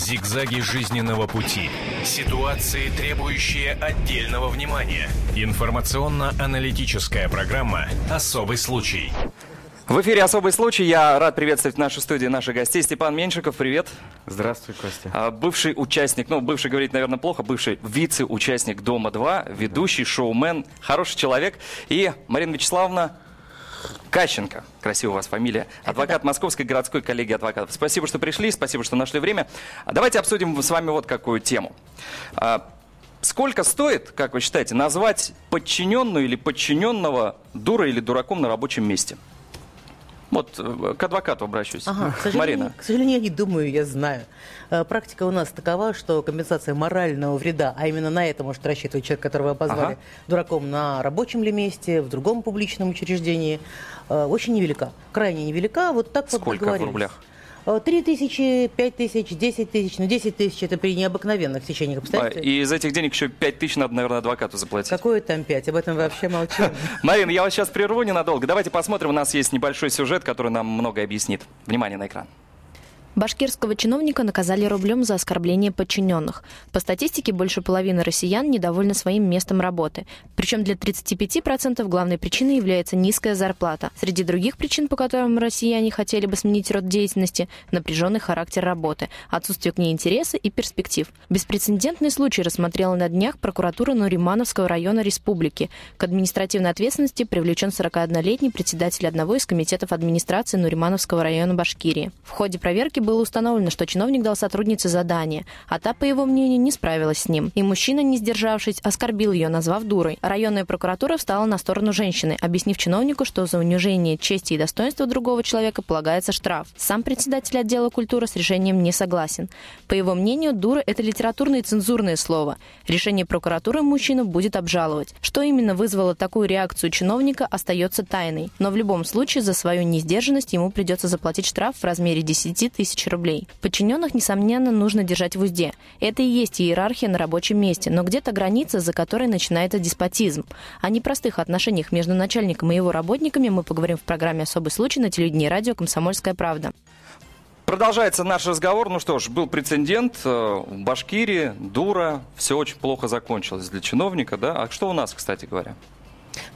Зигзаги жизненного пути. Ситуации, требующие отдельного внимания. Информационно-аналитическая программа «Особый случай». В эфире «Особый случай». Я рад приветствовать в нашей студии наших гостей. Степан Меньшиков, привет. Здравствуй, Костя. А, Бывший участник, ну, бывший говорить, наверное, плохо, бывший вице-участник «Дома-2», ведущий, шоумен, хороший человек. И Марина Вячеславовна Кащенко, красивая у вас фамилия, адвокат Московской городской коллегии адвокатов. Спасибо, что пришли, спасибо, что нашли время. А Давайте обсудим с вами вот какую тему. А, Сколько стоит, как вы считаете, назвать подчиненную или подчиненного дурой или дураком на рабочем месте? Вот э, к адвокату обращусь. Ага, к Марина. к сожалению, я не думаю, я знаю. Э, Практика у нас такова, что компенсация морального вреда, а именно на это может рассчитывать человек, которого обозвали Ага. дураком на рабочем ли месте, в другом публичном учреждении, э, очень невелика. Крайне невелика. Вот так вот Сколько в договорились. рублях? Э, Три тысячи, пять тысяч, десять тысяч. Ну, десять тысяч это при необыкновенных течениях А, обстоятельств. И из этих денег еще 5 тысяч надо, наверное, адвокату заплатить. Какое там пять? Об этом вообще молчу. Марина, я вас сейчас прерву ненадолго. Давайте посмотрим. У нас есть небольшой сюжет, который нам многое объяснит. Внимание на экран. Башкирского чиновника наказали рублем за оскорбление подчиненных. По статистике, больше половины россиян недовольны своим местом работы. Причем для 35% главной причиной является низкая зарплата. Среди других причин, по которым россияне хотели бы сменить род деятельности, напряженный характер работы, отсутствие к ней интереса и перспектив. Беспрецедентный случай рассмотрела на днях прокуратура Нуримановского района республики. К административной ответственности привлечен 41-летний председатель одного из комитетов администрации Нуримановского района Башкирии. В ходе проверки было установлено, что чиновник дал сотруднице задание, а та, по его мнению, не справилась с ним. И мужчина, не сдержавшись, оскорбил ее, назвав дурой. Районная прокуратура встала на сторону женщины, объяснив чиновнику, что за унижение чести и достоинства другого человека полагается штраф. Сам председатель отдела культуры с решением не согласен. По его мнению, дура – это литературное и цензурное слово. Решение прокуратуры мужчина будет обжаловать. Что именно вызвало такую реакцию чиновника, остается тайной. Но в любом случае за свою несдержанность ему придется заплатить штраф в размере 10 тысяч рублей. Подчиненных, несомненно, нужно держать в узде. Это и есть иерархия на рабочем месте, но где-то граница, за которой начинается деспотизм. О непростых отношениях между начальником и его работниками мы поговорим в программе «Особый случай» на телевидении радио «Комсомольская правда». Продолжается наш разговор. Ну что ж, был прецедент э, в Башкирии, дура, все очень плохо закончилось для чиновника, да? А что у нас, кстати говоря?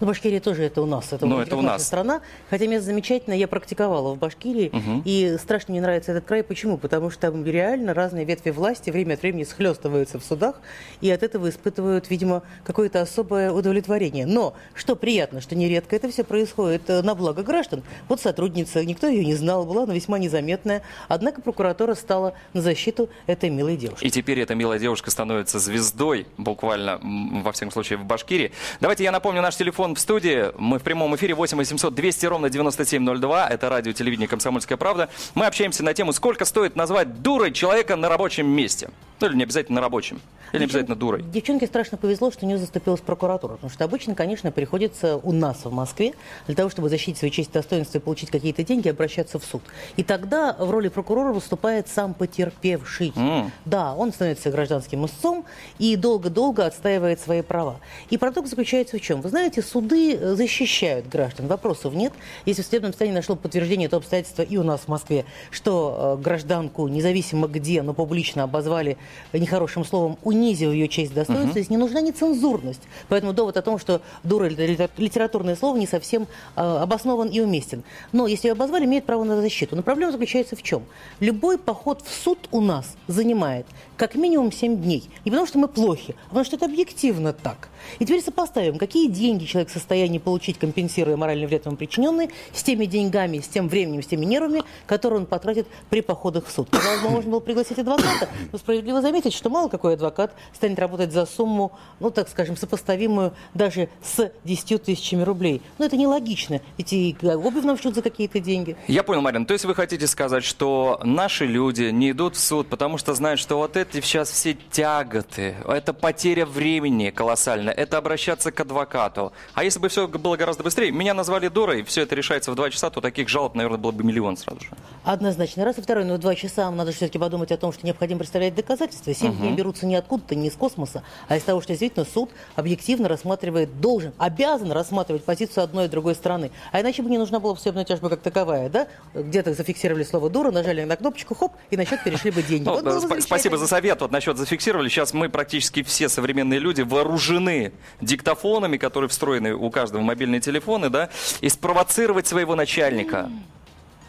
Ну, Башкирия тоже это у нас, это, Ну, вроде это у нас. страна. Хотя место замечательное, я практиковала в Башкирии, и страшно мне нравится этот край. Почему? Потому что там реально разные ветви власти время от времени схлестываются в судах, и от этого испытывают, видимо, какое-то особое удовлетворение. Но, что приятно, что нередко это все происходит э, на благо граждан. Вот сотрудница, никто ее не знал, была она весьма незаметная, однако прокуратура стала на защиту этой милой девушки. И теперь эта милая девушка становится звездой, буквально, во всяком случае, в Башкирии. Давайте я напомню наш телефон в студии. Мы в прямом эфире 8 800 200 ровно 9702. Это радио, телевидение «Комсомольская правда». Мы общаемся на тему, сколько стоит назвать дурой человека на рабочем месте. Ну, или не обязательно на рабочем. Или не обязательно дурой. Девчонке страшно повезло, что у нее заступилась прокуратура. Потому что обычно, конечно, приходится у нас в Москве для того, чтобы защитить свою честь и достоинство и получить какие-то деньги, обращаться в суд. И тогда в роли прокурора выступает сам потерпевший. М. Да, он становится гражданским истцом и долго-долго отстаивает свои права. И парадокс заключается в чем? Вы знаете, суды э, защищают граждан, вопросов нет. Если в судебном состоянии нашло подтверждение этого обстоятельства и у нас в Москве, что э, гражданку, независимо где, но публично обозвали нехорошим словом, унизив ее честь и достоинство, здесь не нужна нецензурность. Поэтому довод о том, что дура литературное слово не совсем э, обоснован и уместен. Но если ее обозвали, имеет право на защиту. Но проблема заключается в чем? Любой поход в суд у нас занимает как минимум 7 дней. Не потому что мы плохи, а потому что это объективно так. И теперь сопоставим, какие деньги человек в состоянии получить, компенсируя моральный вред ему причиненный, с теми деньгами, с тем временем, с теми нервами, которые он потратит при походах в суд. Казалось бы, можно было пригласить адвоката, но справедливо заметить, что мало какой адвокат станет работать за сумму, ну, так скажем, сопоставимую даже с 10 тысячами рублей. Но это нелогично, ведь и обувь нам шьют за какие-то деньги. Я понял, Марин. То есть вы хотите сказать, что наши люди не идут в суд, потому что знают, что вот эти сейчас все тяготы, это потеря времени колоссальная, это обращаться к адвокату. А если бы все было гораздо быстрее, меня назвали дурой, все это решается в два часа, то таких жалоб, наверное, было бы миллион сразу же. Однозначно. Раз и второй, но в два часа надо все-таки подумать о том, что необходимо представлять доказательства. Семь дней берутся не откуда-то, не из космоса, а из того, что действительно суд объективно рассматривает, должен, обязан рассматривать позицию одной и другой стороны. А иначе бы не нужна была судебная тяжба как таковая, да? Где-то зафиксировали слово дура, нажали на кнопочку, хоп, и на счет перешли бы деньги. Ну, Вот бы сп- спасибо за совет. Вот насчет зафиксировали. Сейчас мы практически все современные люди вооружены диктофонами, которые встроены у каждого в мобильные телефоны, да, и спровоцировать своего начальника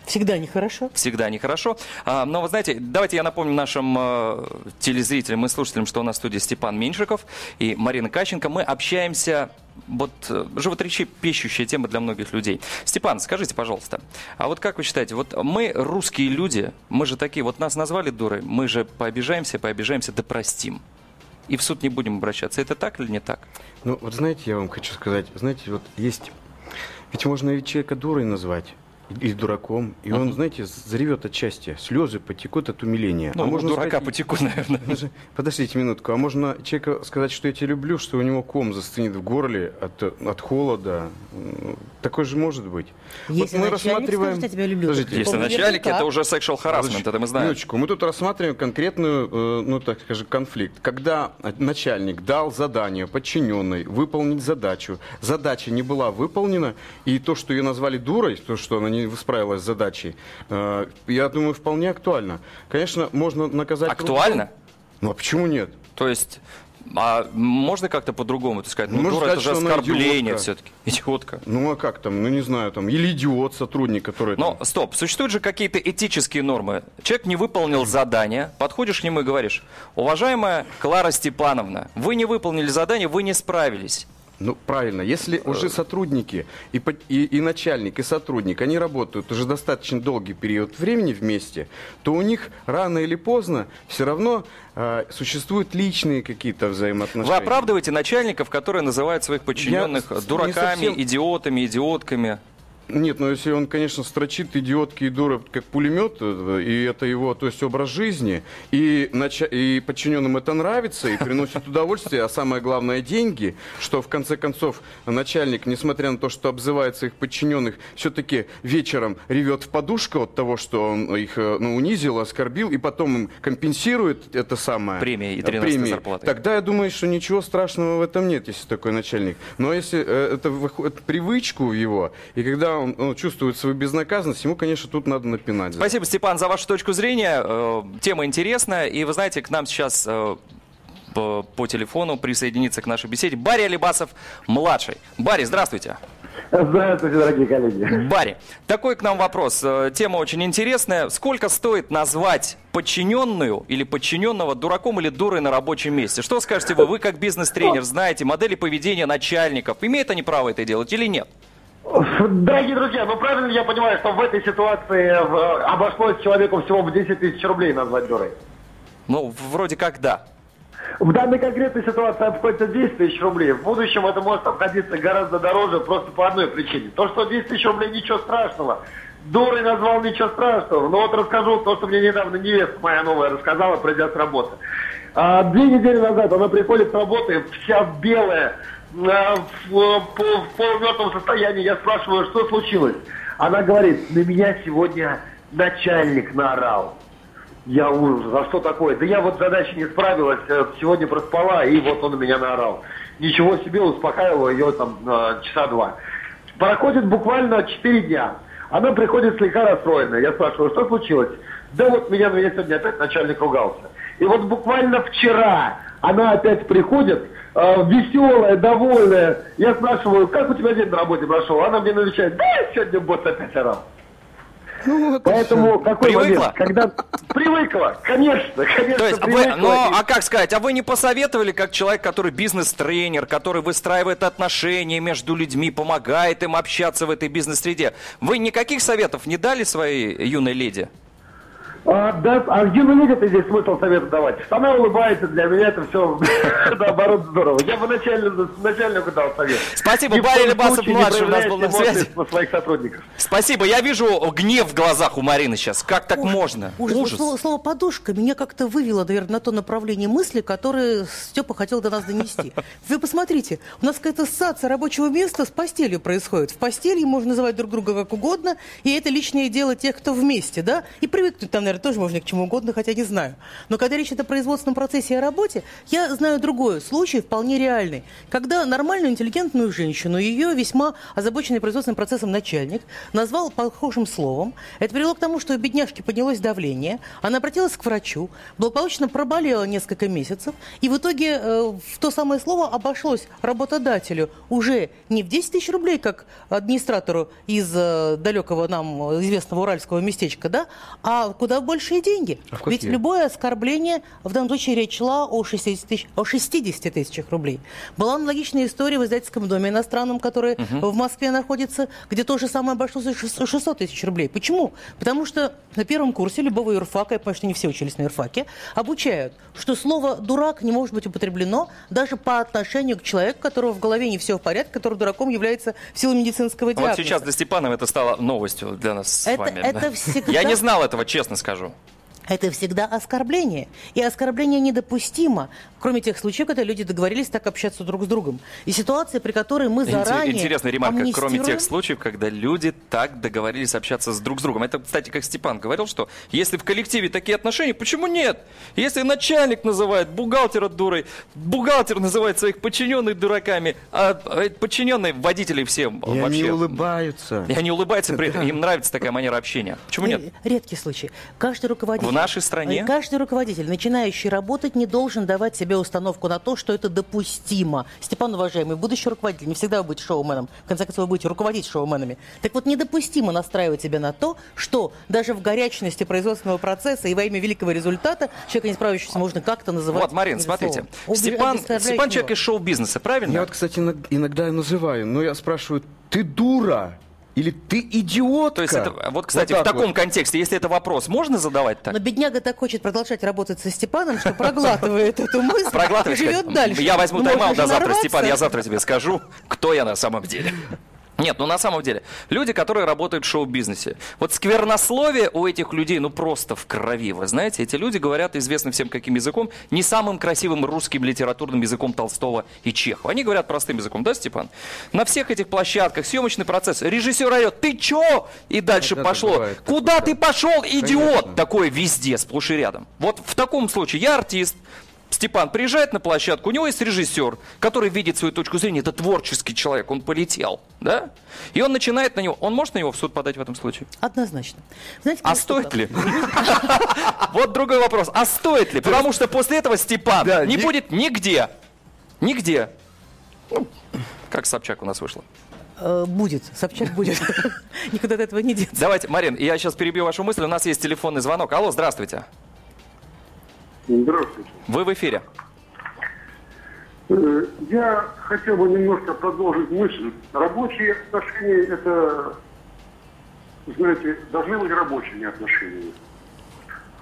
Всегда нехорошо. всегда нехорошо. А, но вы знаете, давайте я напомню нашим э, телезрителям и слушателям, что у нас в студии Степан Меньшиков и Марина Каченко. Мы общаемся вот э, животрепещущая тема для многих людей. Степан, скажите, пожалуйста, а вот как вы считаете, вот мы русские люди, мы же такие, вот нас назвали дурой, мы же пообижаемся, пообижаемся, да простим. И в суд не будем обращаться. Это так или не так? Ну, вот знаете, я вам хочу сказать, знаете, вот есть... Ведь можно ведь человека дурой назвать. И дураком. И он, знаете, заревет от счастья. Слезы потекут от умиления. Ну, а можно дурака сказать, потеку, наверное. Подожди- Подождите минутку. А можно человеку сказать, что я тебя люблю, что у него ком застынет в горле от, от холода? Такое же может быть. Если начальник скажет, «Я тебя люблю», Подождите. Если начальник, так. это уже sexual harassment, это мы знаем. Минуточку, мы тут рассматриваем конкретную, э, ну так скажем, конфликт. Когда начальник дал задание подчиненной выполнить задачу, задача не была выполнена, и то, что ее назвали дурой, то, что она не справилась с задачей, э, я думаю, вполне актуально. Конечно, можно наказать... Актуально? Ну а почему нет? То есть, а можно как-то по-другому это сказать? Ну, Можно дура, это сказать, же что она оскорбление все-таки. Идиотка. Ну а как там, ну не знаю, там, или идиот сотрудник, который... Но там- стоп, существуют же какие-то этические нормы. Человек не выполнил задание, подходишь к нему и говоришь, уважаемая Клара Степановна, вы не выполнили задание, вы не справились. Ну, правильно. Если уже сотрудники и, и, и начальник, и сотрудник, они работают уже достаточно долгий период времени вместе, то у них рано или поздно все равно э, существуют личные какие-то взаимоотношения. Вы оправдываете начальников, которые называют своих подчиненных Я дураками, совсем- идиотами, идиотками. Нет, ну если он, конечно, строчит идиотки и дуры как пулемет, э, и это его, то есть образ жизни, и, нача- и подчиненным это нравится, и приносит удовольствие, а самое главное деньги, что в конце концов начальник, несмотря на то, что обзывает своих подчиненных, все-таки вечером ревет в подушку от того, что он их э, ну, унизил, оскорбил, и потом им компенсирует это самое. Премией и э, 13-й премией. зарплатой. Тогда я думаю, что ничего страшного в этом нет, если такой начальник. Но если э, это выходит привычку его, и когда он, он чувствует свою безнаказанность, ему, конечно, тут надо напинать. Спасибо, Степан, за вашу точку зрения. Э, Тема интересная. И вы знаете, к нам сейчас э, по, по телефону присоединится к нашей беседе Барри Алибасов младший. Барри, здравствуйте. Здравствуйте, дорогие коллеги. Барри, такой к нам вопрос. Э, Тема очень интересная. Сколько стоит назвать подчиненную или подчиненного дураком или дурой на рабочем месте? Что скажете вы? Вы как бизнес-тренер знаете модели поведения начальников. Имеют они право это делать или нет? Дорогие друзья, ну правильно я понимаю, что в этой ситуации э, обошлось человеку всего в 10 тысяч рублей назвать дурой. Ну, вроде как да. В данной конкретной ситуации обходится 10 тысяч рублей. В будущем это может обходиться гораздо дороже просто по одной причине. То, что 10 тысяч рублей ничего страшного. Дурой назвал ничего страшного. Но вот расскажу то, что мне недавно невестка моя новая рассказала, придя с работы. А, две недели назад она приходит с работы, вся а, в, в пол- в полумертвом состоянии. Я спрашиваю, что случилось? Она говорит, на меня сегодня начальник наорал. Я ужас, а что такое? Да я вот задачей не справилась, э, сегодня проспала, и вот он на меня наорал. Ничего себе, успокаивала ее там э, часа два. Проходит буквально 4 дня. Она приходит слегка расстроенная. Я спрашиваю, что случилось? Да вот меня, меня сегодня опять начальник ругался. И вот буквально вчера она опять приходит, э, веселая, довольная. Я спрашиваю, как у тебя день на работе прошел? Она мне отвечает, да сегодня босс опять орал. Поэтому какой Привыкла? момент? Когда привыкла, конечно, конечно, То есть, вы, привыкла. ну, И- а как сказать, а вы не посоветовали, как человек, который бизнес-тренер, который выстраивает отношения между людьми, помогает им общаться в этой бизнес-среде, вы никаких советов не дали своей юной леди? А, да, а где вы видите здесь смысл совета давать? Она улыбается, для меня это все наоборот здорово. Я бы начальнику, начальнику дал совет. Спасибо, Барри Лебасов младший у нас был на связи. своих сотрудников. Спасибо. Я вижу гнев в глазах у Марины сейчас. Как так можно? Ужас. Слово, слово «подушка» меня как-то вывело, наверное, на то направление мысли, которое Степа хотел до нас донести. Вы посмотрите, у нас какая-то ассоциация рабочего места с постелью происходит. В постели можно называть друг друга как угодно, и это личное дело тех, кто вместе, да? И привыкнуть там, наверное, тоже можно к чему угодно, хотя не знаю. Но когда речь идет о производственном процессе и о работе, я знаю другой случай, вполне реальный. Когда нормальную, интеллигентную женщину, ее весьма озабоченный производственным процессом начальник, назвал похожим словом. Это привело к тому, что у бедняжки поднялось давление, она обратилась к врачу, благополучно проболела несколько месяцев, и в итоге э, в то самое слово обошлось работодателю уже не в 10 тысяч рублей, как администратору из э, далекого нам известного уральского местечка, да, а куда большие деньги. А Ведь какие? любое оскорбление, в данном случае речь шла о 60, тысяч, о 60 тысячах рублей. Была аналогичная история в издательском доме иностранном, который в Москве находится, где то же самое обошлось в 600 600 тысяч рублей. Почему? Потому что на первом курсе любого юрфака, я понимаю, что не все учились на юрфаке, обучают, что слово «дурак» не может быть употреблено даже по отношению к человеку, которого в голове не все в порядке, который дураком является в силу медицинского диагноза. Вот сейчас для Степанова это стало новостью для нас с Это- вами. это да. всегда- Я не знал этого, честно скажу. Это всегда оскорбление. И оскорбление недопустимо, кроме тех случаев, когда люди договорились так общаться друг с другом. И ситуация, при которой мы заранее Интересная ремарка, кроме амнистируем- тех случаев, когда люди так договорились общаться с друг с другом. Это, кстати, как Степан говорил, что если в коллективе такие отношения, почему нет? Если начальник называет бухгалтера дурой, бухгалтер называет своих подчиненных дураками, а э, подчиненные водителей всем И вообще... они улыбаются. И они улыбаются, при этом им нравится такая манера общения. Почему нет? Ре- Редкий случай. Каждый руководитель... В нашей стране? э, Каждый руководитель, начинающий работать, не должен давать себе установку на то, что это допустимо. Степан, уважаемый, будущий руководитель, не всегда вы будете шоуменом. В конце концов, вы будете руководить шоуменами. Так вот, недопустимо настраивать себя на то, что даже в горячности производственного процесса и во имя великого результата человека, не справившегося, можно как-то называть... Вот, Марин, смотрите. словом. Степан, Степан человек из шоу-бизнеса, правильно? Я вот, кстати, иног- иногда называю, но я спрашиваю, ты дура или ты идиотка? То есть это, вот, кстати, Вот в так таком вот. контексте, если это вопрос, можно задавать так? Но бедняга так хочет продолжать работать со Степаном, что проглатывает эту мысль и живет дальше. Я возьму тайм-аут до завтра. Степан, я завтра тебе скажу, кто я на самом деле. Нет, ну на самом деле, люди, которые работают в шоу-бизнесе, вот сквернословие у этих людей, ну просто в крови, вы знаете, эти люди говорят известным всем каким языком, не самым красивым русским литературным языком Толстого и Чехова. Они говорят простым языком, да, Степан? На всех этих площадках, съемочный процесс, режиссер орет, ты чё? И дальше Да, да, пошло, бывает куда да. ты пошел, идиот? Конечно. Такое везде, сплошь и рядом. Вот в таком случае я артист, Степан приезжает на площадку, у него есть режиссер, который видит свою точку зрения, это творческий человек, он полетел, да? И он начинает на него, он может на него в суд подать в этом случае? Однозначно. Знаете, А стоит ли? Вот другой вопрос, а стоит ли? Потому что после этого Степан не- будет нигде, нигде. Ну, Как Собчак у нас вышло. Э, Будет, Собчак будет. Никуда от этого не деться. Давайте, Марин, я сейчас перебью вашу мысль, у нас есть телефонный звонок. Алло, здравствуйте. Здравствуйте. Вы в эфире. Э, Я хотел бы немножко продолжить мысль. Рабочие отношения – это, знаете, должны быть рабочими отношениями.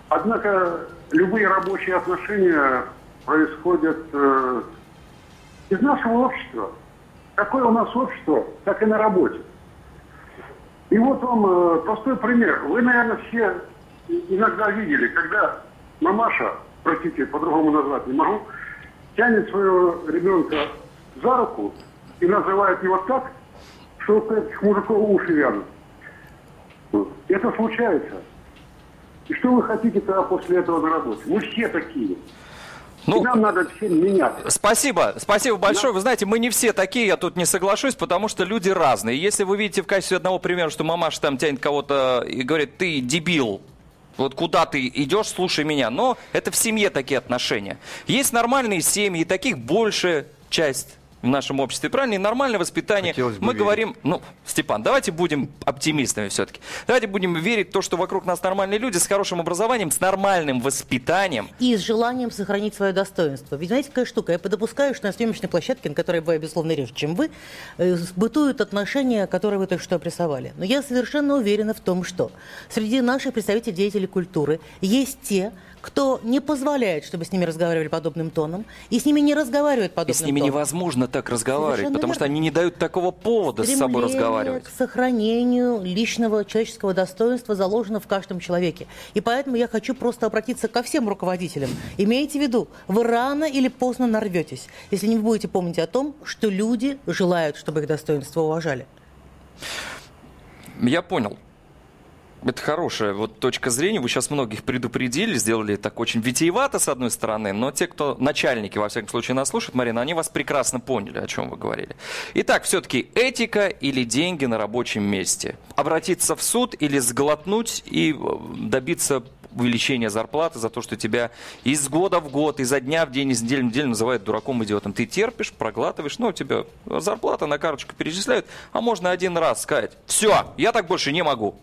Однако любые рабочие отношения происходят э, из нашего общества. Какое у нас общество, так и на работе. И вот вам э, простой пример. Вы, наверное, все иногда видели, когда мамаша, простите, по-другому назвать не могу, тянет своего ребенка за руку и называет его так, что у этих мужиков уши вянут. Это случается. И что вы хотите тогда после этого на работе? Мы все такие. Ну, И нам надо всем меняться. Спасибо, спасибо большое. Вы знаете, мы не все такие, я тут не соглашусь, потому что люди разные. Если вы видите в качестве одного примера, что мамаша там тянет кого-то и говорит, ты дебил, вот куда ты идешь, слушай меня. Но это в семье такие отношения. Есть нормальные семьи, таких большая часть. В нашем обществе, правильно? И нормальное воспитание. Хотелось бы Мы верить. говорим, ну, Степан, давайте будем оптимистами все-таки. Давайте будем верить в то, что вокруг нас нормальные люди с хорошим образованием, с нормальным воспитанием. И с желанием сохранить свое достоинство. Ведь знаете, какая штука? Я допускаю, что на съемочной площадке, на которой бываю, безусловно, реже, чем вы, э, бытуют отношения, которые вы только что обрисовали. Но я совершенно уверена в том, что среди наших представителей деятелей культуры есть те, кто не позволяет, чтобы с ними разговаривали подобным тоном, и с ними не разговаривают И подобным с ними тоном. невозможно так разговаривать, Совершенно потому что верно. они не дают такого повода с собой Стремление разговаривать. к сохранению личного человеческого достоинства заложено в каждом человеке. И поэтому я хочу просто обратиться ко всем руководителям. Имейте в виду, вы рано или поздно нарветесь, если не будете помнить о том, что люди желают, чтобы их достоинство уважали. Я понял. Это хорошая вот точка зрения. Вы сейчас многих предупредили, сделали так очень витиевато, с одной стороны, но те, кто начальники, во всяком случае, нас слушают, Марина, они вас прекрасно поняли, о чем вы говорили. Итак, все-таки этика или деньги на рабочем месте? Обратиться в суд или сглотнуть и э, добиться увеличения зарплаты за то, что тебя из года в год, изо дня в день, из недели в неделю называют дураком, идиотом. Ты терпишь, проглатываешь, ну, у тебя зарплата на карточку перечисляют, а можно один раз сказать, все, я так больше не могу.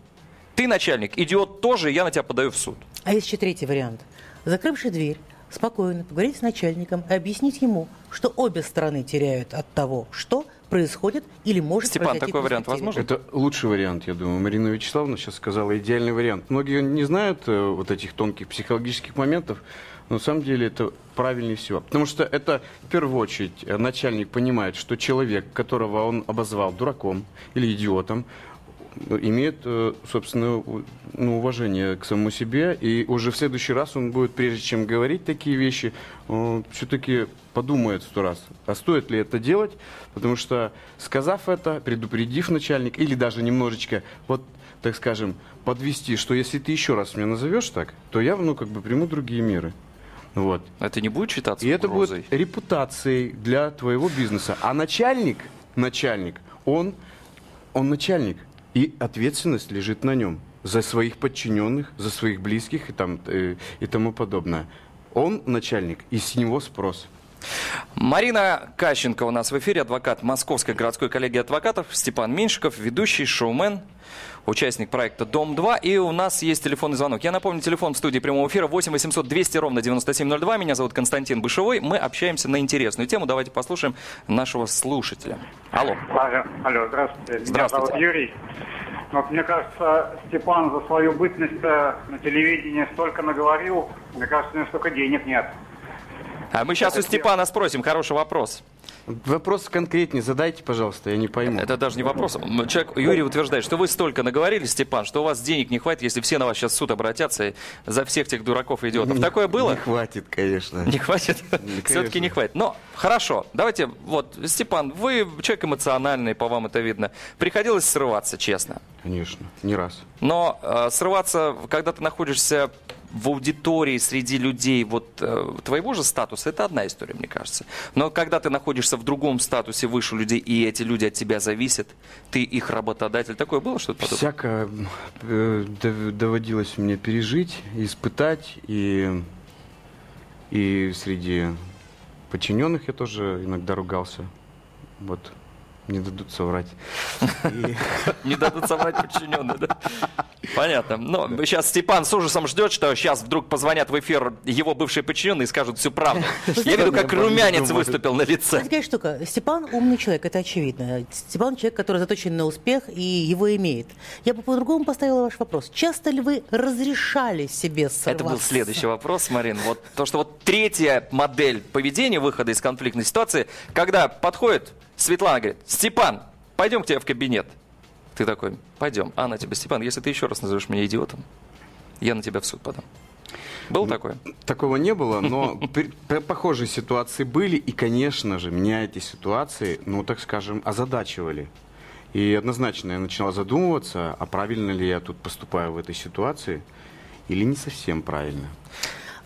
Ты начальник, идиот тоже, я на тебя подаю в суд. А есть еще третий вариант. Закрывший дверь, спокойно поговорить с начальником и объяснить ему, что обе стороны теряют от того, что происходит или может Степан, произойти такой вариант возможен? Это лучший вариант, я думаю. Марина Вячеславовна сейчас сказала идеальный вариант. Многие не знают э, вот этих тонких психологических моментов, но на самом деле это правильнее всего. Потому что это в первую очередь э, начальник понимает, что человек, которого он обозвал дураком или идиотом, имеет, э, собственно, ну, уважение к самому себе, и уже в следующий раз он будет, прежде чем говорить такие вещи, все-таки подумает сто раз, а стоит ли это делать, потому что, сказав это, предупредив начальник, или даже немножечко, вот, так скажем, подвести, что если ты еще раз меня назовешь так, то я, ну, как бы приму другие меры. Вот. Это не будет считаться И это угрозой? будет репутацией для твоего бизнеса. А начальник, начальник, он, он начальник. И ответственность лежит на нем за своих подчиненных, за своих близких и, там, э, и тому подобное. Он начальник, и с него спрос. Марина Кащенко у нас в эфире, адвокат Московской городской коллегии адвокатов, Степан Меньшиков, ведущий, шоумен, участник проекта «Дом-2». И у нас есть телефонный звонок. Я напомню, телефон в студии прямого эфира 8 800 200 ровно 9702. Меня зовут Константин Бышевой. Мы общаемся на интересную тему. Давайте послушаем нашего слушателя. Алло. Алло, здравствуйте. Здравствуйте. Меня зовут Юрий. Вот мне кажется, Степан за свою бытность э, на телевидении столько наговорил, мне кажется, у него столько денег нет. А мы сейчас у Степана спросим. Хороший вопрос. Вопрос конкретнее задайте, пожалуйста, я не пойму. Это даже не вопрос. Человек, Юрий утверждает, что вы столько наговорили, Степан, что у вас денег не хватит, если все на вас сейчас в суд обратятся и за всех тех дураков и идиотов. Такое было? Не хватит, конечно. Не хватит? Все-таки не хватит. Но хорошо, давайте, вот, Степан, вы человек эмоциональный, по вам это видно. Приходилось срываться, честно. Конечно, не раз. Но э, срываться, когда ты находишься в аудитории среди людей вот э, твоего же статуса, это одна история, мне кажется. Но когда ты находишься в другом статусе выше людей, и эти люди от тебя зависят, ты их работодатель, такое было что-то подобное? Всякое э, дов- доводилось мне пережить, испытать, и, и среди подчиненных я тоже иногда ругался. Вот, не дадут соврать. Не дадут соврать подчиненные, да? Понятно. Но сейчас Степан с ужасом ждет, что сейчас вдруг позвонят в эфир его бывшие подчиненные и скажут всю правду. Я виду, как румянец выступил на лице. Знаете, какая штука? Степан умный человек, это очевидно. Степан человек, который заточен на успех и его имеет. Я бы по-другому поставила ваш вопрос. Часто ли вы разрешали себе срываться? Это был следующий вопрос, Марин. Вот то, что вот третья модель поведения выхода из конфликтной ситуации, когда подходит Светлана, говорит, Степан, пойдем к тебе в кабинет. Ты такой, пойдем. А она тебе, Степан, если ты еще раз назовешь меня идиотом, я на тебя в суд подам. Был такое? Такого не было, но похожие ситуации были, и, конечно же, меня эти ситуации, ну, так скажем, озадачивали. И однозначно я начинал задумываться, а правильно ли я тут поступаю в этой ситуации, или не совсем правильно.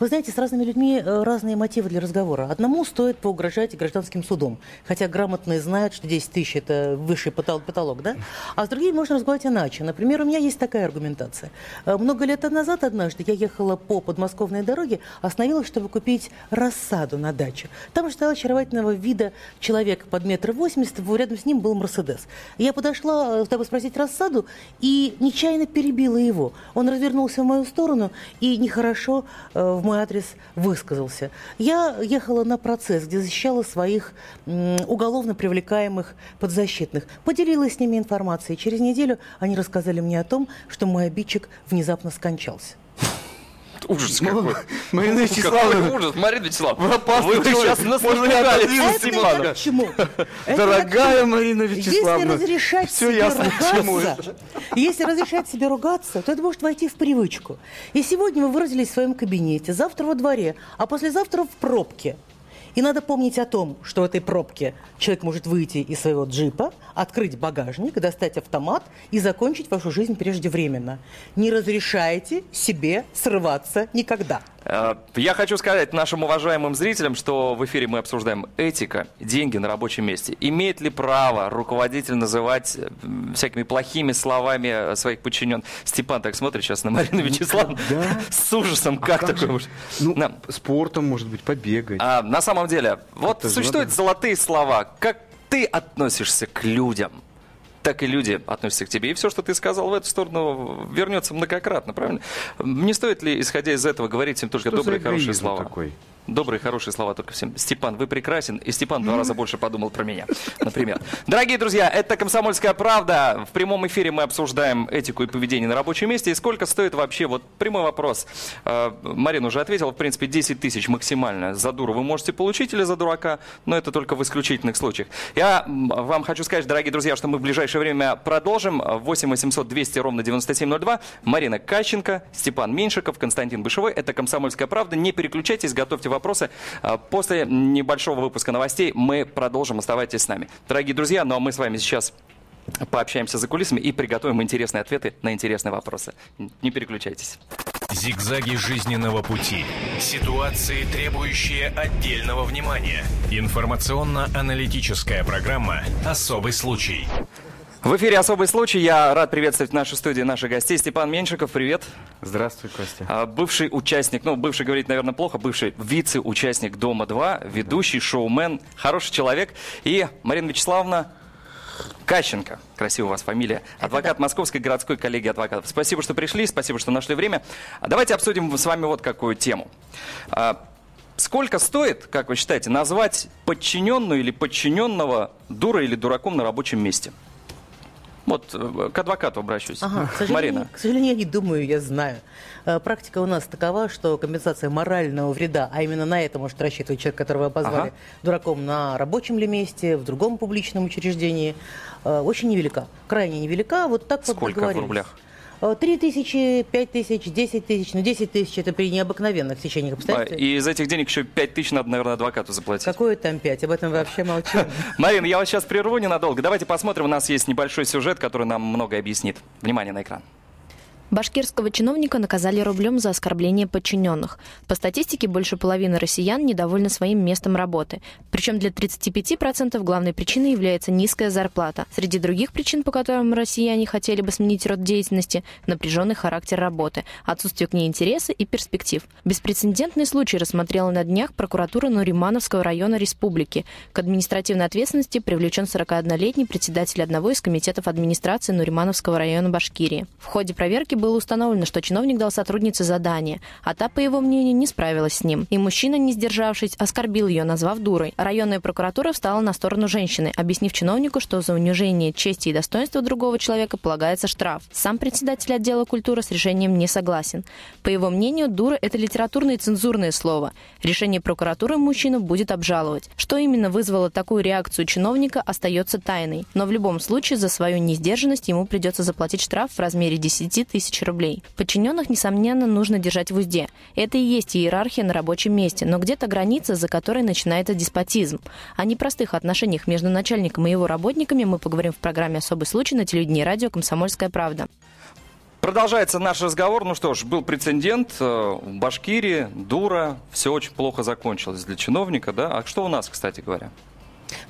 Вы знаете, с разными людьми э, разные мотивы для разговора. Одному стоит поугрожать гражданским судом, хотя грамотные знают, что 10 тысяч – это высший потол- потолок, да? А с другими можно разговаривать иначе. Например, у меня есть такая аргументация. Э, Много лет назад однажды я ехала по подмосковной дороге, остановилась, чтобы купить рассаду на дачу. Там стоял очаровательного вида человек под метр восемьдесят, рядом с ним был Мерседес. Я подошла, э, чтобы спросить рассаду, и нечаянно перебила его. Он развернулся в мою сторону и нехорошо э, мой адрес высказался. Я ехала на процесс, где защищала своих уголовно привлекаемых подзащитных. Поделилась с ними информацией. Через неделю они рассказали мне о том, что мой обидчик внезапно скончался. Ужас какой. Марина Какой Вячеславовна, ужас, Марина Вячеславовна. опасный Вы человек. сейчас нас напугали, Это к чему? Дорогая? Марина Если Вячеславовна, разрешать все себе ругаться, если разрешать себе ругаться, то это может войти в привычку. И сегодня вы выразились в своем кабинете, завтра во дворе, а послезавтра в пробке. И надо помнить о том, что в этой пробке человек может выйти из своего джипа, открыть багажник, достать автомат и закончить вашу жизнь преждевременно. Не разрешайте себе срываться никогда. Э, Я хочу сказать нашим уважаемым зрителям, что в эфире мы обсуждаем этика, деньги на рабочем месте. Имеет ли право руководитель называть э, всякими плохими словами э, своих подчиненных? Степан так смотрит сейчас на Марину Вячеславовну с ужасом. Как как такое может? Ну, Да. спортом, может быть, побегать. А, на самом деле, вот Это существуют надо. золотые слова. Как ты относишься к людям, так и люди относятся к тебе. И все, что ты сказал в эту сторону, вернется многократно, правильно? Не стоит ли, исходя из этого, говорить им только Что добрые, хорошие слова? такой? Добрые, хорошие слова только всем. Степан, вы прекрасен, и Степан два раза больше подумал про меня, например. Дорогие друзья, это «Комсомольская правда». В прямом эфире мы обсуждаем этику и поведение на рабочем месте. И сколько стоит вообще, вот прямой вопрос. Э, Марина уже ответила, в принципе, 10 тысяч максимально за дуру вы можете получить или за дурака, но это только в исключительных случаях. Я вам хочу сказать, дорогие друзья, что мы в ближайшее время продолжим. 8 800 200 ровно 9702. Марина Кащенко, Степан Меньшиков, Константин Бышевой. Это «Комсомольская правда». Не переключайтесь, готовьте вопросы. А, После небольшого выпуска новостей мы продолжим. Оставайтесь с нами. Дорогие друзья, ну а мы с вами сейчас пообщаемся за кулисами и приготовим интересные ответы на интересные вопросы. Не переключайтесь. Зигзаги жизненного пути. Ситуации, требующие отдельного внимания. Информационно-аналитическая программа «Особый случай». В эфире «Особый случай». Я рад приветствовать в нашей студии наших гостей. Степан Меньшиков, привет. Здравствуй, Костя. А, Бывший участник, ну, бывший говорить, наверное, плохо, бывший вице-участник «Дома-2», ведущий, шоумен, хороший человек. И Марина Вячеславовна Кащенко, красивая у вас фамилия, адвокат Московской городской коллегии адвокатов. Спасибо, что пришли, спасибо, что нашли время. А Давайте обсудим с вами вот какую тему. А, Сколько стоит, как вы считаете, назвать подчиненную или подчиненного дурой или дураком на рабочем месте? Вот э, к адвокату обращусь. Ага, к Марина. к сожалению, я не думаю, я знаю. Э, Практика у нас такова, что компенсация морального вреда, а именно на это может рассчитывать человек, которого обозвали Ага. дураком на рабочем ли месте, в другом публичном учреждении, э, очень невелика. Крайне невелика. Вот так вот Сколько в рублях? Э, Три тысячи, пять тысяч, десять тысяч. Ну, десять тысяч это при необыкновенных течениях А, обстоятельств. И из этих денег еще 5 тысяч надо, наверное, адвокату заплатить. Какое там пять? Об этом вообще молчу. Марина, я вас сейчас прерву ненадолго. Давайте посмотрим. У нас есть небольшой сюжет, который нам многое объяснит. Внимание на экран. Башкирского чиновника наказали рублем за оскорбление подчиненных. По статистике, больше половины россиян недовольны своим местом работы. Причем для 35% главной причиной является низкая зарплата. Среди других причин, по которым россияне хотели бы сменить род деятельности, напряженный характер работы, отсутствие к ней интереса и перспектив. Беспрецедентный случай рассмотрела на днях прокуратура Нуримановского района республики. К административной ответственности привлечен 41-летний председатель одного из комитетов администрации Нуримановского района Башкирии. В ходе проверки было установлено, что чиновник дал сотруднице задание, а та, по его мнению, не справилась с ним. И мужчина, не сдержавшись, оскорбил ее, назвав дурой. Районная прокуратура встала на сторону женщины, объяснив чиновнику, что за унижение чести и достоинства другого человека полагается штраф. Сам председатель отдела культуры с решением не согласен. По его мнению, дура – это литературное и цензурное слово. Решение прокуратуры мужчину будет обжаловать. Что именно вызвало такую реакцию чиновника, остается тайной. Но в любом случае за свою несдержанность ему придется заплатить штраф в размере 10 тысяч рублей. Подчиненных, несомненно, нужно держать в узде. Это и есть иерархия на рабочем месте, но где-то граница, за которой начинается деспотизм. О непростых отношениях между начальником и его работниками мы поговорим в программе «Особый случай» на телевидении и радио «Комсомольская правда». Продолжается наш разговор. Ну что ж, был прецедент э, в Башкирии, дура, все очень плохо закончилось для чиновника, да? А что у нас, кстати говоря?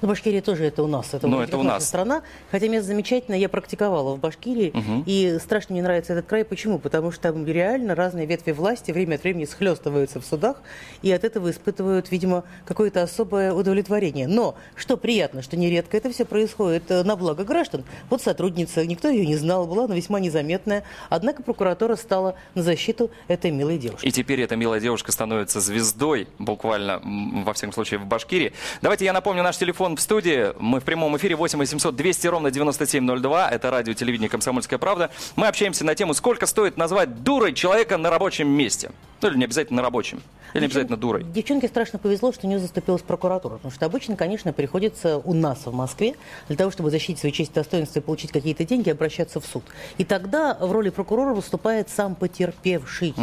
Ну, Башкирия тоже это у нас, это, Ну, вроде это у наша нас. страна. Хотя место замечательное, я практиковала в Башкирии, и страшно мне нравится этот край. Почему? Потому что там реально разные ветви власти время от времени схлестываются в судах, и от этого испытывают, видимо, какое-то особое удовлетворение. Но, что приятно, что нередко это все происходит э, на благо граждан. Вот сотрудница, никто ее не знал, была она весьма незаметная, однако прокуратура стала на защиту этой милой девушки. И теперь эта милая девушка становится звездой, буквально, во всяком случае, в Башкирии. Давайте я напомню наш телефон в студии. Мы в прямом эфире 8 800 200 ровно 9702. Это радио, телевидение «Комсомольская правда». Мы общаемся на тему, сколько стоит назвать дурой человека на рабочем месте. Ну или не обязательно на рабочем. Или не обязательно дурой. Девчонке страшно повезло, что у нее заступилась прокуратура. Потому что обычно, конечно, приходится у нас в Москве для того, чтобы защитить свою честь и достоинство и получить какие-то деньги, обращаться в суд. И тогда в роли прокурора выступает сам потерпевший.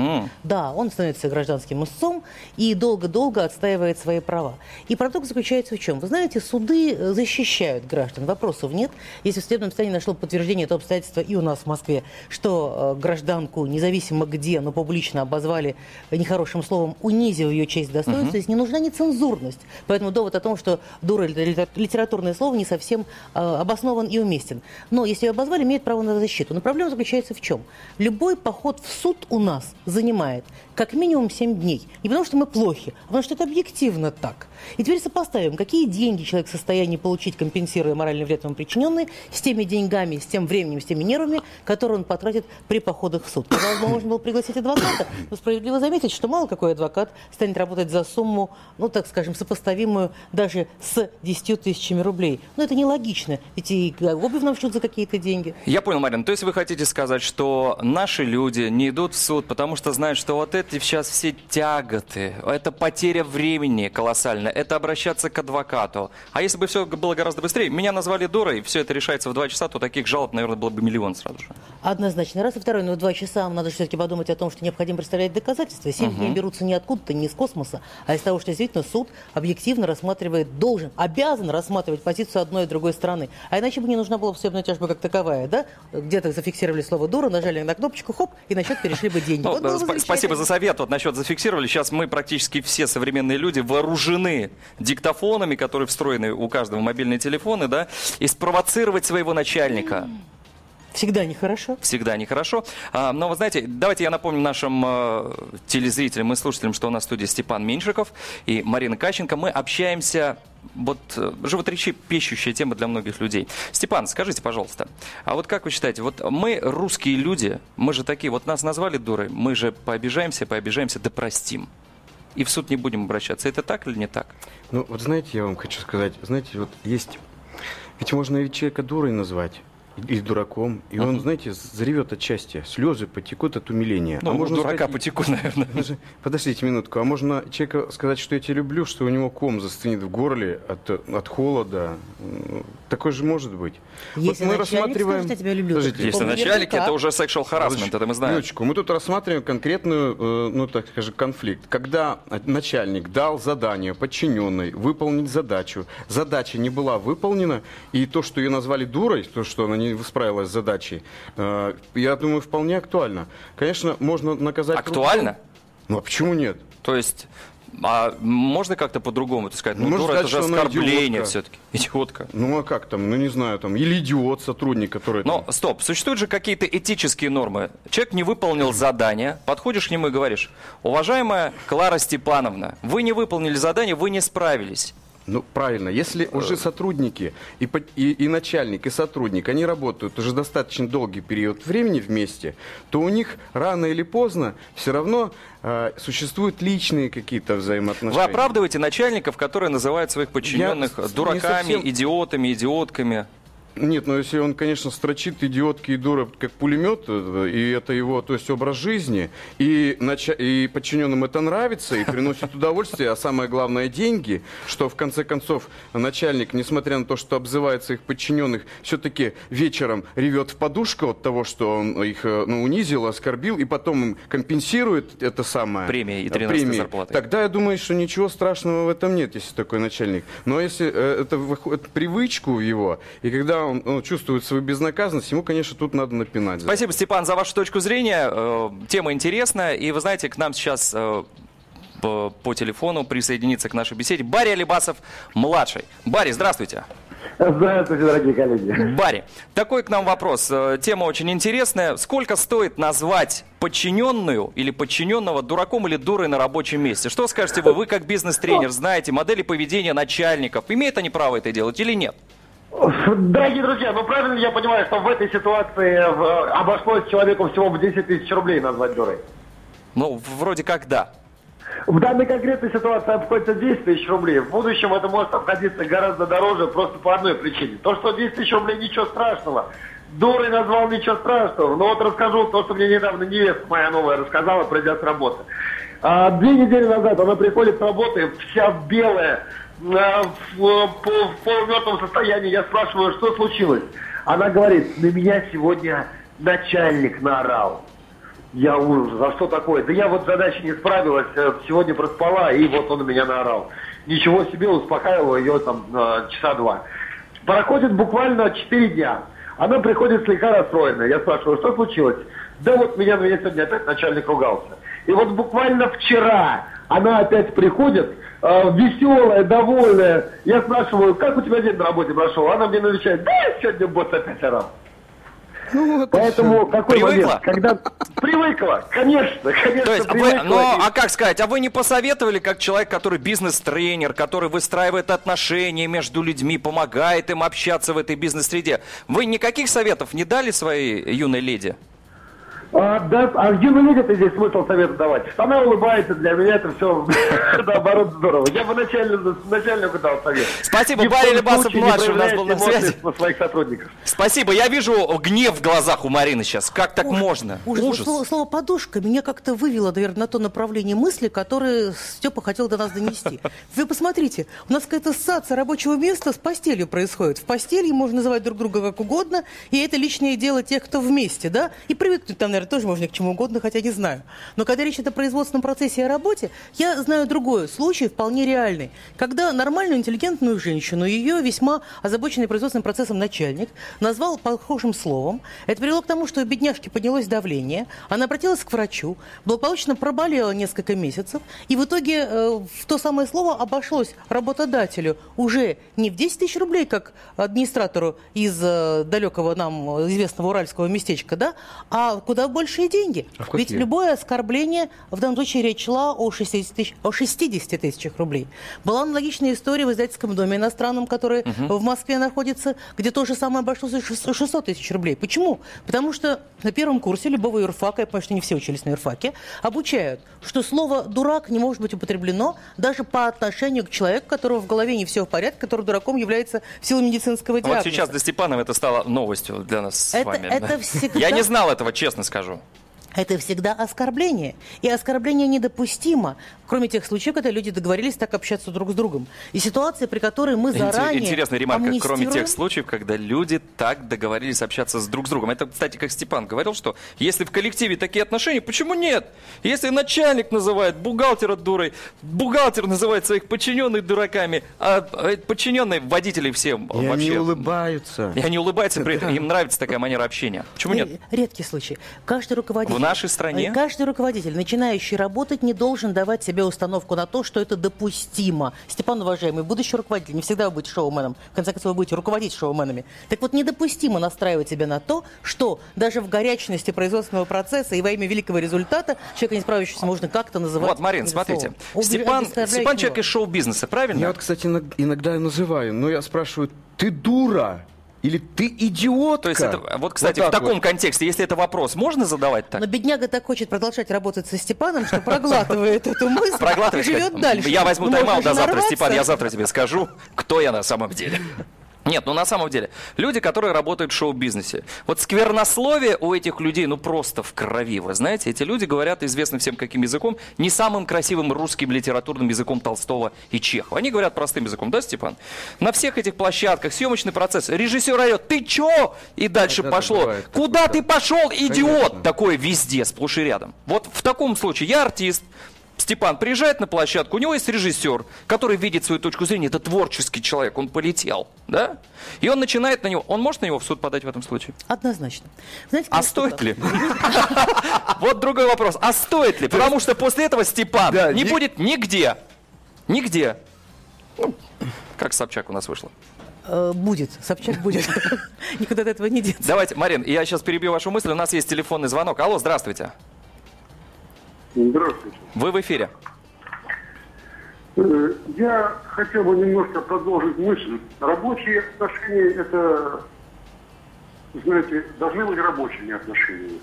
Да, он становится гражданским истцом и долго-долго отстаивает свои права. И парадокс заключается в чем? Вы знаете, суды э, защищают граждан, вопросов нет. Если в судебном состоянии нашло подтверждение этого обстоятельства и у нас в Москве, что э, гражданку, независимо где, но публично обозвали нехорошим словом, унизив ее честь и достоинство, здесь не нужна нецензурность. Поэтому довод о том, что дура литературное слово не совсем э, обоснован и уместен. Но если ее обозвали, имеет право на защиту. Но проблема заключается в чем? Любой поход в суд у нас занимает как минимум 7 дней. Не потому что мы плохи, а потому что это объективно так. И теперь сопоставим, какие деньги человек в состоянии получить, компенсируя моральный вред ему причиненный, с теми деньгами, с тем временем, с теми нервами, которые он потратит при походах в суд. Казалось бы, можно было пригласить адвоката, но справедливо заметить, что мало какой адвокат станет работать за сумму, ну, так скажем, сопоставимую даже с 10 тысячами рублей. Но это нелогично, ведь и обувь нам шьют за какие-то деньги. Я понял, Марин. То есть вы хотите сказать, что наши люди не идут в суд, потому что знают, что вот эти сейчас все тяготы, это потеря времени колоссальная, это обращаться к адвокату. А если бы все было гораздо быстрее, меня назвали дурой, все это решается в два часа, то таких жалоб, наверное, было бы миллион сразу же. Однозначно. Раз и второй, но в два часа надо все-таки подумать о том, что необходимо представлять доказательства. Семь дней берутся не откуда-то, не из космоса, а из того, что действительно суд объективно рассматривает, должен, обязан рассматривать позицию одной и другой стороны. А иначе бы не нужна была бы судебная тяжба как таковая, да? Где-то зафиксировали слово «дура», нажали на кнопочку, хоп, и на счет перешли бы деньги. Ну, Вот бы сп- спасибо за совет. Вот насчет зафиксировали. Сейчас мы практически все современные люди вооружены диктофонами, которые встроены у каждого мобильные телефоны, да, и спровоцировать своего начальника. Всегда нехорошо. всегда нехорошо. А, но вы знаете, давайте я напомню нашим э, телезрителям и слушателям, что у нас в студии Степан Меньшиков и Марина Кащенко. Мы общаемся вот э, животрепещущая тема для многих людей. Степан, скажите, пожалуйста, а вот как вы считаете, вот мы русские люди, мы же такие, вот нас назвали дурой, мы же пообижаемся, пообижаемся, да простим. И в суд не будем обращаться. Это так или не так? Ну, вот знаете, я вам хочу сказать, знаете, вот есть... Ведь можно ведь человека дурой назвать. И дураком. И он, знаете, заревет от счастья. Слезы потекут от умиления. Ну, а можно дурака сказать, потеку, наверное. Подождите минутку. А можно человеку сказать, что я тебя люблю, что у него ком застынет в горле от, от холода? Такое же может быть. Если начальник скажет, «Я тебя люблю», Подождите, Если начальник, это уже sexual harassment, это мы знаем. Минуточку, мы тут рассматриваем конкретную, э, ну так скажем, конфликт. Когда начальник дал задание подчиненной выполнить задачу, задача не была выполнена, и то, что ее назвали дурой, то, что она не справилась с задачей, э, я думаю, вполне актуально. Конечно, можно наказать... Актуально? Ну а почему нет? То есть, а можно как-то по-другому это сказать? Ну, Можно дура, это сказать, же что она оскорбление все-таки. Идиотка. Ну а как там, ну не знаю, там, или идиот сотрудник, который... Но там- стоп, существуют же какие-то этические нормы. Человек не выполнил задание, подходишь к нему и говоришь, уважаемая Клара Степановна, вы не выполнили задание, вы не справились. Ну, правильно. Если уже сотрудники, и, и, и начальник, и сотрудник, они работают уже достаточно долгий период времени вместе, то у них рано или поздно все равно э, существуют личные какие-то взаимоотношения. Вы оправдываете начальников, которые называют своих подчиненных Я дураками, совсем- идиотами, идиотками. Нет, ну если он, конечно, строчит идиотки и дуры как пулемет, э, и это его, то есть образ жизни, и, нача- и подчиненным это нравится, и приносит удовольствие, а самое главное деньги, что в конце концов начальник, несмотря на то, что обзывает своих подчиненных, все-таки вечером ревет в подушку от того, что он их э, ну, унизил, оскорбил, и потом им компенсирует это самое. Премией и э, 13-й премией. зарплатой. Тогда я думаю, что ничего страшного в этом нет, если такой начальник. Но если э, это выходит привычку его, и когда он, он чувствует свою безнаказанность, ему, конечно, тут надо напинать. Спасибо, Степан, за вашу точку зрения. Э, Тема интересная. И вы знаете, к нам сейчас э, по, по телефону присоединится к нашей беседе Барри Алибасов младший. Барри, здравствуйте. Здравствуйте, дорогие коллеги. Барри, такой к нам вопрос. Э, Тема очень интересная. Сколько стоит назвать подчиненную или подчиненного дураком или дурой на рабочем месте? Что скажете вы? Вы как бизнес-тренер знаете модели поведения начальников. Имеют они право это делать или нет? Дорогие друзья, ну правильно я понимаю, что в этой ситуации э, обошлось человеку всего в 10 тысяч рублей назвать дурой? Ну, вроде как да. В данной конкретной ситуации обходится 10 тысяч рублей. В будущем это может обходиться гораздо дороже просто по одной причине. То, что 10 тысяч рублей ничего страшного. Дурой назвал ничего страшного. Но вот расскажу то, что мне недавно невестка моя новая рассказала, пройдя с работы. А, две недели назад она приходит с работы, вся белая, в, пол- в полумертвом состоянии. Я спрашиваю, что случилось? Она говорит, на меня сегодня начальник наорал. Я ужас, а что такое? Да я вот задачи не справилась, э, сегодня проспала, и вот он на меня наорал. Ничего себе, успокаивала ее там э, часа два. Проходит буквально 4 дня. Она приходит слегка расстроенная. Я спрашиваю, что случилось? Да вот меня, меня сегодня опять начальник ругался. И вот буквально вчера она опять приходит, э, веселая, довольная. Я спрашиваю, как у тебя день на работе прошел? Она мне отвечает, да сегодня босс опять орал. Поэтому какой Привыкла? момент? Когда привыкла, конечно, конечно, То есть, вы, привыкла. ну, И- а как сказать, а вы не посоветовали, как человек, который бизнес-тренер, который выстраивает отношения между людьми, помогает им общаться в этой бизнес-среде, вы никаких советов не дали своей юной леди? А, да, а где вы видите здесь смысл совета давать? Она улыбается, для меня это все наоборот здорово. Я бы начальнику, начальнику дал совет. Спасибо, Барри Лебасов младший у нас был на связи. своих сотрудников. Спасибо, я вижу гнев в глазах у Марины сейчас. Как так можно? Ужас. Вот Слово, слово «подушка» меня как-то вывело, наверное, на то направление мысли, которое Степа хотел до нас донести. Вы посмотрите, у нас какая-то ассоциация рабочего места с постелью происходит. В постели можно называть друг друга как угодно, и это личное дело тех, кто вместе, да? И привыкнуть там, наверное, тоже можно к чему угодно, хотя не знаю. Но когда речь идет о производственном процессе и о работе, я знаю другой случай, вполне реальный. Когда нормальную, интеллигентную женщину, ее весьма озабоченный производственным процессом начальник, назвал похожим словом. Это привело к тому, что у бедняжки поднялось давление. Она обратилась к врачу, благополучно проболела несколько месяцев. И в итоге э, в то самое слово обошлось работодателю уже не в 10 тысяч рублей, как администратору из э, далекого нам известного уральского местечка, да, а куда большие деньги. А Ведь какие? любое оскорбление, в данном случае речь шла о 60, тысяч, о 60 тысячах рублей. Была аналогичная история в издательском доме иностранном, который в Москве находится, где то же самое обошлось и 600 600 тысяч рублей. Почему? Потому что на первом курсе любого юрфака, я понимаю, что не все учились на юрфаке, обучают, что слово «дурак» не может быть употреблено даже по отношению к человеку, у которого в голове не все в порядке, который дураком является в силу медицинского диагноза. Вот сейчас для Степанова это стало новостью для нас с Это- вами. это всегда- Я не знал этого, честно скажу скажу. Это всегда оскорбление. И оскорбление недопустимо, кроме тех случаев, когда люди договорились так общаться друг с другом. И ситуация, при которой мы заранее Интересная ремарка, кроме амнистируем- тех случаев, когда люди так договорились общаться с друг с другом. Это, кстати, как Степан говорил, что если в коллективе такие отношения, почему нет? Если начальник называет бухгалтера дурой, бухгалтер называет своих подчиненных дураками, а э, подчиненные водители все И вообще... они улыбаются. И они улыбаются, при этом им нравится такая манера общения. Почему нет? Ре- Редкий случай. Каждый руководитель... В нашей стране? э, Каждый руководитель, начинающий работать, не должен давать себе установку на то, что это допустимо. Степан, уважаемый, будущий руководитель, не всегда вы будете шоуменом. В конце концов, вы будете руководить шоуменами. Так вот, недопустимо настраивать себя на то, что даже в горячности производственного процесса и во имя великого результата человека, не справившегося, можно как-то называть... Вот, Марин, смотрите. словом. Степан, Степан человек из шоу-бизнеса, правильно? Я вот, кстати, иног- иногда называю, но я спрашиваю, ты дура или ты идиотка? То есть это, вот, кстати, Вот в так таком вот. контексте, если это вопрос, можно задавать так? Но бедняга так хочет продолжать работать со Степаном, что проглатывает эту мысль Проглатываешь? и живет дальше. Я возьму тайм-аут до завтра. Степан, я завтра тебе скажу, кто я на самом деле. Нет, ну на самом деле, люди, которые работают в шоу-бизнесе. Вот сквернословие у этих людей, ну просто в крови, вы знаете. Эти люди говорят известным всем каким языком, не самым красивым русским литературным языком Толстого и Чехова. Они говорят простым языком, да, Степан? На всех этих площадках, съемочный процесс, режиссер орет, ты чё? И дальше Когда-то пошло. бывает Куда ты пошел, идиот? Конечно. Такое везде, сплошь и рядом. Вот в таком случае я артист, Степан приезжает на площадку, у него есть режиссер, который видит свою точку зрения, это творческий человек, он полетел, да? И он начинает на него, он может на него в суд подать в этом случае? Однозначно. Знаете, А стоит ли? Вот другой вопрос. А стоит ли? Потому что после этого Степан не- будет нигде. Нигде. Ну, Как Собчак у нас вышло. Э, Будет, Собчак будет. Никуда от этого не деться. Давайте, Марин, я сейчас перебью вашу мысль. У нас есть телефонный звонок. Алло, здравствуйте. Здравствуйте. Вы в эфире. Э, Я хотел бы немножко продолжить мысль. Рабочие отношения – это, знаете, должны быть рабочими отношениями.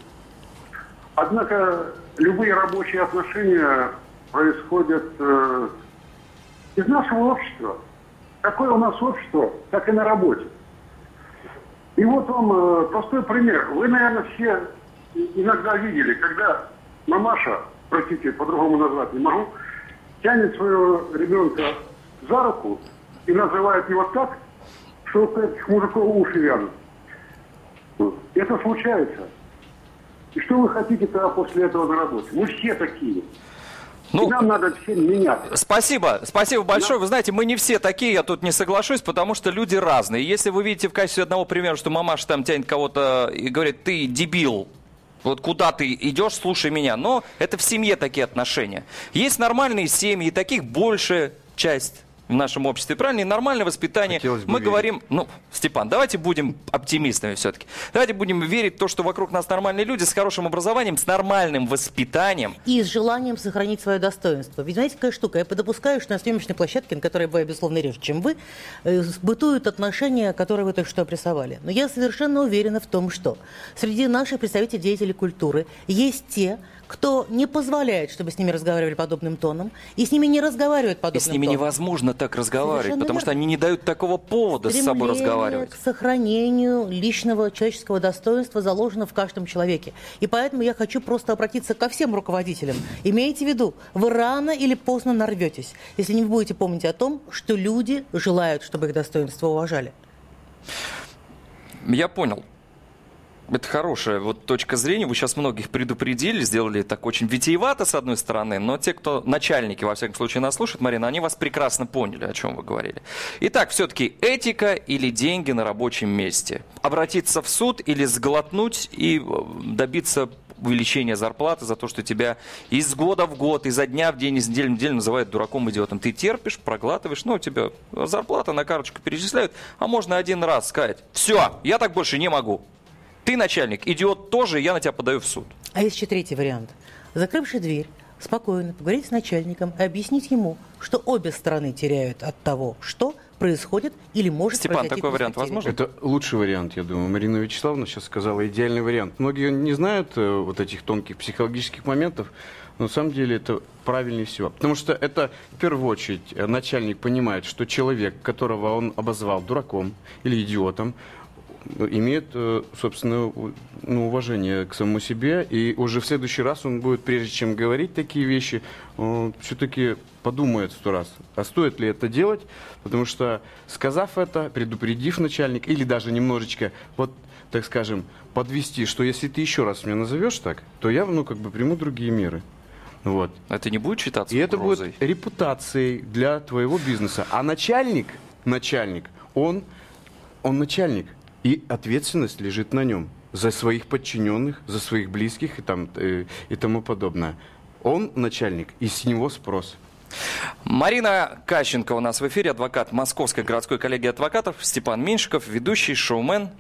Однако любые рабочие отношения происходят э, из нашего общества. Какое у нас общество, так и на работе. И вот вам э, простой пример. Вы, наверное, все иногда видели, когда мамаша, простите, по-другому назвать не могу, тянет своего ребенка за руку и называет его так, что у этих мужиков уши вянут. Это случается. И что вы хотите тогда после этого на работе? Мы все такие. Ну, и нам надо всем меняться. Спасибо, спасибо большое. Вы знаете, мы не все такие, я тут не соглашусь, потому что люди разные. Если вы видите в качестве одного примера, что мамаша там тянет кого-то и говорит, ты дебил, вот куда ты идешь, слушай меня. Но это в семье такие отношения. Есть нормальные семьи, и таких большая часть в нашем обществе, правильно? И нормальное воспитание. Хотелось бы Мы верить. говорим, ну, Степан, давайте будем оптимистами все-таки. Давайте будем верить в то, что вокруг нас нормальные люди с хорошим образованием, с нормальным воспитанием. И с желанием сохранить свое достоинство. Ведь знаете, какая штука? Я допускаю, что на съемочной площадке, на которой я бываю, безусловно, реже, чем вы, э, бытуют отношения, которые вы только что опрессовали. Но я совершенно уверена в том, что среди наших представителей деятелей культуры есть те, кто не позволяет, чтобы с ними разговаривали подобным тоном, и с ними не разговаривают И подобным с ними тоном. невозможно так разговаривать, Совершенно потому что они не дают такого повода с собой разговаривать. к сохранению личного человеческого достоинства заложено в каждом человеке. И поэтому я хочу просто обратиться ко всем руководителям. Имейте в виду, вы рано или поздно нарветесь, если не будете помнить о том, что люди желают, чтобы их достоинство уважали. Я понял. Это хорошая вот точка зрения. Вы сейчас многих предупредили, сделали так очень витиевато, с одной стороны, но те, кто начальники, во всяком случае, нас слушают, Марина, они вас прекрасно поняли, о чем вы говорили. Итак, все-таки этика или деньги на рабочем месте? Обратиться в суд или сглотнуть и э, добиться увеличения зарплаты за то, что тебя из года в год, изо дня в день, из недели в неделю называют дураком, идиотом. Ты терпишь, проглатываешь, ну, у тебя зарплата на карточку перечисляют, а можно один раз сказать, все, я так больше не могу. Ты начальник, идиот тоже, я на тебя подаю в суд. А есть еще третий вариант. Закрывши дверь, спокойно поговорить с начальником и объяснить ему, что обе стороны теряют от того, что происходит или может Степан, произойти такой вариант возможен? Это лучший вариант, я думаю. Марина Вячеславовна сейчас сказала идеальный вариант. Многие не знают э, вот этих тонких психологических моментов, но на самом деле это правильнее всего. Потому что это в первую очередь э, начальник понимает, что человек, которого он обозвал дураком или идиотом, имеет, э, собственно, ну, уважение к самому себе, и уже в следующий раз он будет, прежде чем говорить такие вещи, все-таки подумает сто раз, а стоит ли это делать, потому что, сказав это, предупредив начальник, или даже немножечко, вот, так скажем, подвести, что если ты еще раз меня назовешь так, то я, ну, как бы приму другие меры. Вот. Это не будет считаться И это угрозой? будет репутацией для твоего бизнеса. А начальник, начальник, он, он начальник. И ответственность лежит на нем за своих подчиненных, за своих близких и, там, э, и тому подобное. Он начальник, и с него спрос. Марина Кащенко у нас в эфире, адвокат Московской городской коллегии адвокатов, Степан Меньшиков, ведущий, шоумен,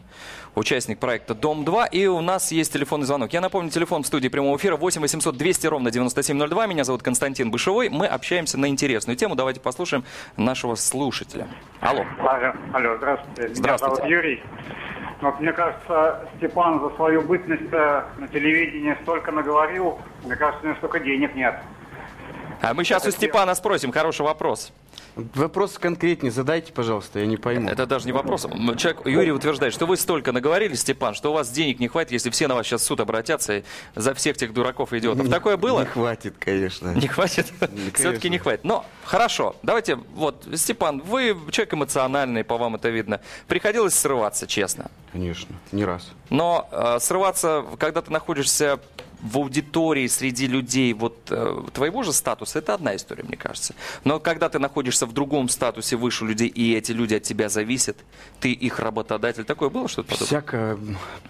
участник проекта «Дом-2». И у нас есть телефонный звонок. Я напомню, телефон в студии прямого эфира 8 800 200 ровно 9702. Меня зовут Константин Бышевой. Мы общаемся на интересную тему. Давайте послушаем нашего слушателя. Алло. Алло, здравствуйте. Здравствуйте. Меня зовут Юрий. Вот мне кажется, Степан за свою бытность э, на телевидении столько наговорил, мне кажется, у него столько денег нет. А мы сейчас у Степана спросим. Хороший вопрос. Вопрос конкретнее задайте, пожалуйста, я не пойму. Это даже не вопрос. Человек, Юрий утверждает, что вы столько наговорили, Степан, что у вас денег не хватит, если все на вас сейчас в суд обратятся и за всех тех дураков и идиотов. Такое было? Не хватит, конечно. Не хватит? Все-таки не хватит. Но хорошо, давайте, вот, Степан, вы человек эмоциональный, по вам это видно. Приходилось срываться, честно. Конечно, не раз. Но э, срываться, когда ты находишься в аудитории, среди людей вот э, твоего же статуса, это одна история, мне кажется. Но когда ты находишься в другом статусе выше людей, и эти люди от тебя зависят, ты их работодатель, такое было что-то подобное?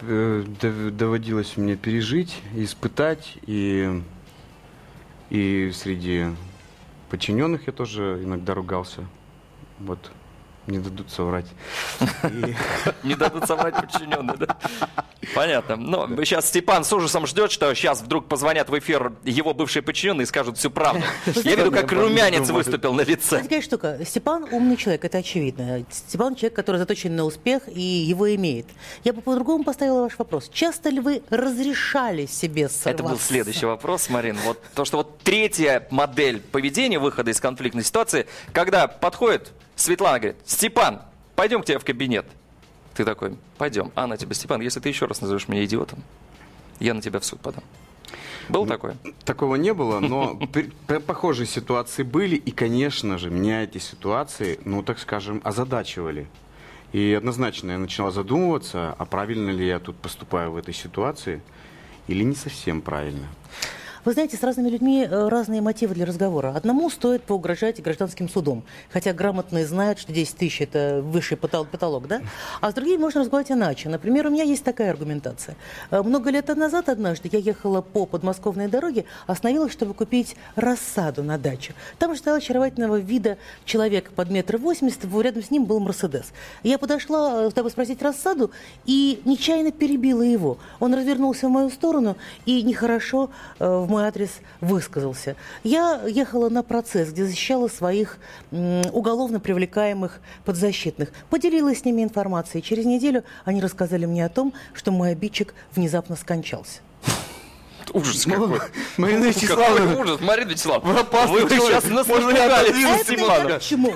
Э, дов- доводилось мне пережить, испытать, и, и среди подчиненных я тоже иногда ругался. Вот, не дадут соврать. Не дадут соврать подчиненные, да? Понятно. Но сейчас Степан с ужасом ждет, что сейчас вдруг позвонят в эфир его бывшие подчиненные и скажут всю правду. Я виду, как румянец выступил на лице. Знаете, какая штука? Степан умный человек, это очевидно. Степан человек, который заточен на успех и его имеет. Я бы по-другому поставила ваш вопрос. Часто ли вы разрешали себе срываться? Это был следующий вопрос, Марин. Вот то, что вот третья модель поведения выхода из конфликтной ситуации, когда подходит Светлана, говорит, Степан, пойдем к тебе в кабинет. Ты такой, пойдем. А она тебе, Степан, если ты еще раз назовешь меня идиотом, я на тебя в суд подам. Было такое? Такого не было, но похожие ситуации были, и, конечно же, меня эти ситуации, ну, так скажем, озадачивали. И однозначно я начинал задумываться, а правильно ли я тут поступаю в этой ситуации, или не совсем правильно. Вы знаете, с разными людьми э, разные мотивы для разговора. Одному стоит поугрожать гражданским судом, хотя грамотные знают, что 10 тысяч – это высший потол- потолок, да? А с другими можно разговаривать иначе. Например, у меня есть такая аргументация. Э, Много лет назад однажды я ехала по подмосковной дороге, остановилась, чтобы купить рассаду на дачу. Там стоял очаровательного вида человек под метр восемьдесят, рядом с ним был Мерседес. Я подошла, э, чтобы спросить рассаду, и нечаянно перебила его. Он развернулся в мою сторону и нехорошо э, мой адрес высказался. Я ехала на процесс, где защищала своих уголовно привлекаемых подзащитных. Поделилась с ними информацией. Через неделю они рассказали мне о том, что мой обидчик внезапно скончался. Ужас какой. Марина Какой Вячеславовна, ужас, Марина Вячеславовна. Вы человек. сейчас нас напугали, отодвинусь, Степан. Это к чему?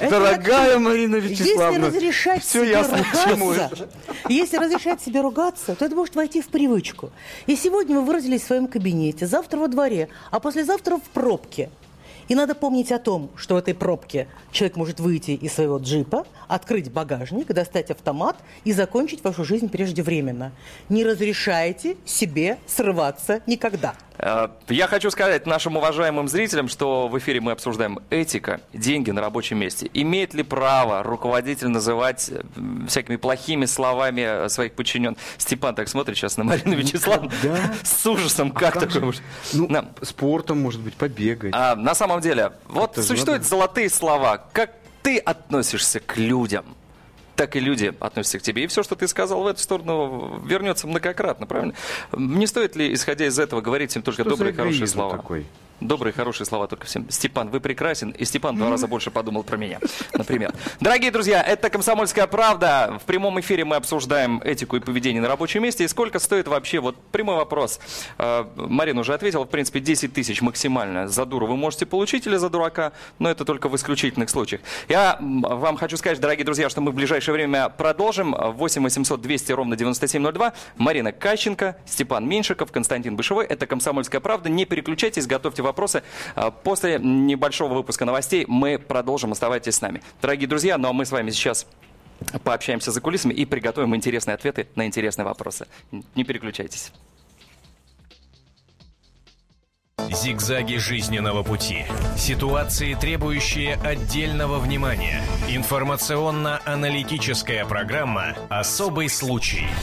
Дорогая? Марина Вячеславовна, Если разрешать себе ругаться, если разрешать себе ругаться, то это может войти в привычку. И сегодня вы выразились в своем кабинете, завтра во дворе, а послезавтра в пробке. И надо помнить о том, что в этой пробке человек может выйти из своего джипа, открыть багажник, достать автомат и закончить вашу жизнь преждевременно. Не разрешайте себе срываться никогда. Э, Я хочу сказать нашим уважаемым зрителям, что в эфире мы обсуждаем этика, деньги на рабочем месте. Имеет ли право руководитель называть э, всякими плохими словами э, своих подчиненных? Степан так смотрит сейчас на Марину Вячеславовну Да. с ужасом. Как Как такое? Ну, Да. спортом, может быть, побегать. А, на самом деле, вот Это существуют надо. золотые слова. Как ты относишься к людям, так и люди относятся к тебе. И все, что ты сказал в эту сторону, вернется многократно, правильно? Не стоит ли, исходя из этого, говорить им только Что добрые, хорошие слова? такой? Добрые, хорошие слова только всем. Степан, вы прекрасен, и Степан два раза больше подумал про меня, например. Дорогие друзья, это «Комсомольская правда». В прямом эфире мы обсуждаем этику и поведение на рабочем месте. И сколько стоит вообще, вот прямой вопрос. Э, Марина уже ответила, в принципе, 10 тысяч максимально за дуру вы можете получить или за дурака, но это только в исключительных случаях. Я вам хочу сказать, дорогие друзья, что мы в ближайшее время продолжим. 8 800 200 ровно 9702. Марина Кащенко, Степан Меньшиков, Константин Бышевой. Это «Комсомольская правда». Не переключайтесь, готовьте вопросы. А, После небольшого выпуска новостей мы продолжим. Оставайтесь с нами. Дорогие друзья, ну а мы с вами сейчас пообщаемся за кулисами и приготовим интересные ответы на интересные вопросы. Не переключайтесь. Зигзаги жизненного пути. Ситуации, требующие отдельного внимания. Информационно-аналитическая программа «Особый случай».